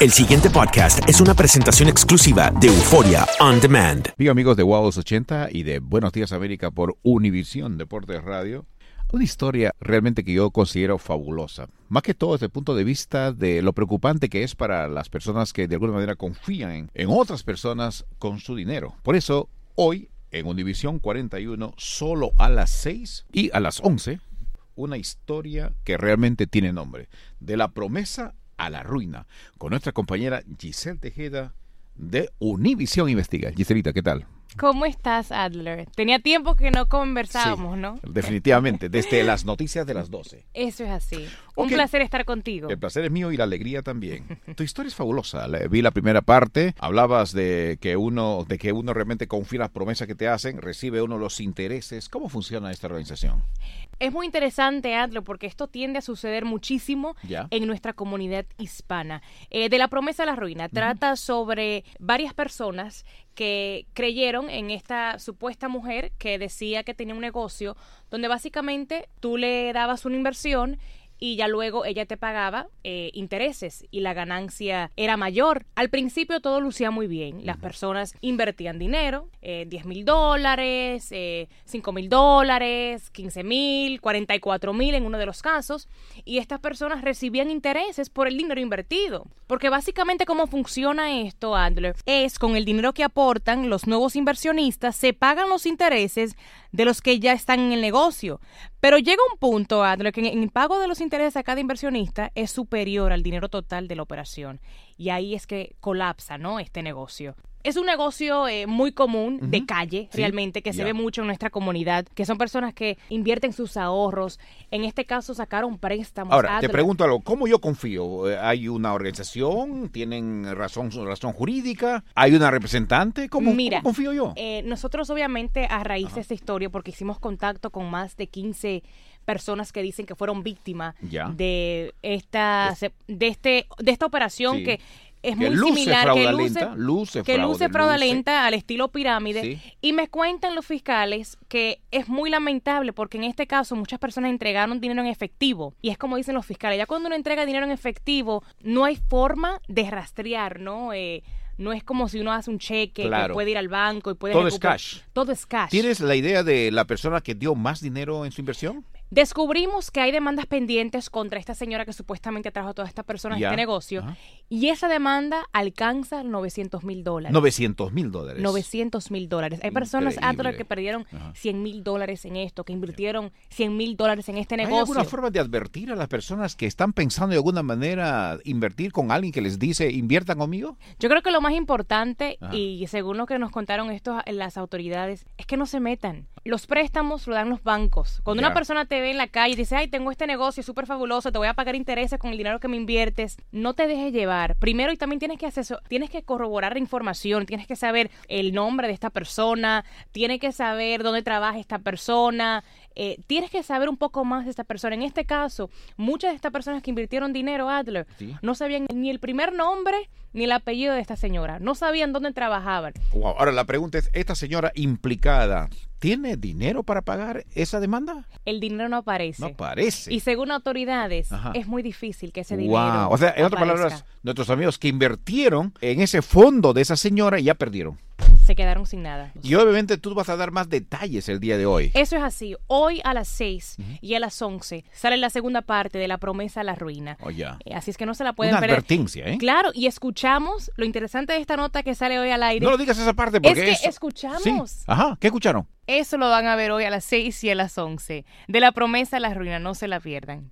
El siguiente podcast es una presentación exclusiva de Euforia On Demand. Bien, amigos de Wow 80 y de Buenos Días América por Univisión Deportes Radio. Una historia realmente que yo considero fabulosa. Más que todo desde el punto de vista de lo preocupante que es para las personas que de alguna manera confían en otras personas con su dinero. Por eso, hoy en Univisión 41, solo a las 6 y a las 11, una historia que realmente tiene nombre. De la promesa a la ruina, con nuestra compañera Giselle Tejeda de Univisión Investiga. Giselita, ¿qué tal? ¿Cómo estás, Adler? Tenía tiempo que no conversábamos, Sí, ¿no? Definitivamente, desde las noticias de las 12. Eso es así. Un placer estar contigo. El placer es mío y la alegría también. Tu historia es fabulosa. Vi la primera parte. Hablabas de que uno, de que uno realmente confía en las promesas que te hacen, recibe uno los intereses. ¿Cómo funciona esta organización? Es muy interesante, Adler, porque esto tiende a suceder muchísimo en nuestra comunidad hispana. Eh, de la promesa a la ruina trata sobre varias personas que creyeron en esta supuesta mujer que decía que tenía un negocio donde básicamente tú le dabas una inversión y ya luego ella te pagaba eh, intereses y la ganancia era mayor. Al principio todo lucía muy bien. Las personas invertían dinero, eh, 10 mil dólares, eh, 5 mil dólares, 15 mil, 44 mil en uno de los casos. Y estas personas recibían intereses por el dinero invertido. Porque básicamente cómo funciona esto, Adler, es con el dinero que aportan los nuevos inversionistas, se pagan los intereses de los que ya están en el negocio. Pero llega un punto, Adler, que en el pago de los intereses a cada inversionista es superior al dinero total de la operación. Y ahí es que colapsa, ¿no? Este negocio. Es un negocio eh, muy común de calle, Sí, realmente, que se ve mucho en nuestra comunidad, que son personas que invierten sus ahorros. En este caso, sacaron préstamos. Ahora, te pregunto algo. ¿Cómo yo confío? Eh, ¿Hay una organización? ¿Tienen razón, razón jurídica? ¿Hay una representante? ¿Cómo, Mira, cómo confío yo? Eh, nosotros obviamente a raíz de esta historia, porque hicimos contacto con más de 15 personas que dicen que fueron víctimas de esta de este de esta operación Sí. que es Que muy luce similar que luce, fraudulenta, luce que luce fraudulenta al estilo pirámide Sí. y me cuentan los fiscales que es muy lamentable porque en este caso muchas personas entregaron dinero en efectivo y es como dicen los fiscales ya cuando uno entrega dinero en efectivo no hay forma de rastrear no Eh, no es como si uno hace un cheque que Claro. puede ir al banco y puede Todo es cash. todo es cash ¿Tienes la idea de la persona que dio más dinero en su inversión? Descubrimos que hay demandas pendientes contra esta señora que supuestamente atrajo a todas estas personas Ya. este negocio. Ajá. Y esa demanda alcanza 900 mil dólares. 900 mil dólares. 900 mil dólares. Hay personas Increíble. Que perdieron Ajá. 100 mil dólares en esto, que invirtieron 100 mil dólares en este ¿Hay negocio. alguna forma de advertir a las personas que están pensando de alguna manera invertir con alguien que les dice inviertan conmigo? Yo creo que lo más importante, Ajá. y según lo que nos contaron estos las autoridades, es que no se metan. Los préstamos lo dan los bancos. Cuando una persona te ve en la calle y dice, ay, tengo este negocio súper fabuloso, te voy a pagar intereses con el dinero que me inviertes, no te dejes llevar. Primero, y también tienes que asesor- tienes que corroborar la información, tienes que saber el nombre de esta persona, tienes que saber dónde trabaja esta persona, eh, tienes que saber un poco más de esta persona. En este caso, muchas de estas personas que invirtieron dinero, Adler, Sí. no sabían ni el primer nombre ni el apellido de esta señora. No sabían dónde trabajaban. Wow. Ahora la pregunta es, ¿esta señora implicada tiene dinero para pagar esa demanda? El dinero no aparece. No parece. Y según autoridades, Ajá. es muy difícil que ese Wow. dinero. O sea, en otras palabras, nuestros amigos que invirtieron en ese fondo de esa señora ya perdieron. Se quedaron sin nada. Y obviamente tú vas a dar más detalles el día de hoy. Eso es así. Hoy a las 6 y a las 11 sale la segunda parte de La promesa a la ruina. Oh. Eh, Así es que no se la pueden Una perder. advertencia, ¿eh? Claro, y escuchamos lo interesante de esta nota que sale hoy al aire. No lo digas esa parte es porque que eso- escuchamos. Sí. Ajá, ¿qué escucharon? Eso lo van a ver hoy a las 6 y a las 11. De La promesa a la ruina, no se la pierdan.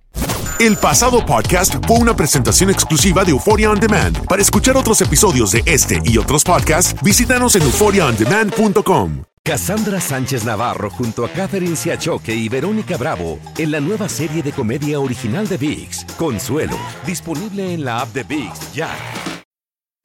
El pasado podcast fue una presentación exclusiva de Euphoria On Demand. Para escuchar otros episodios de este y otros podcasts, visítanos en euphoriaondemand.com. Cassandra Sánchez Navarro junto a Catherine Siachoque y Verónica Bravo en la nueva serie de comedia original de VIX, Consuelo, disponible en la app de VIX ya.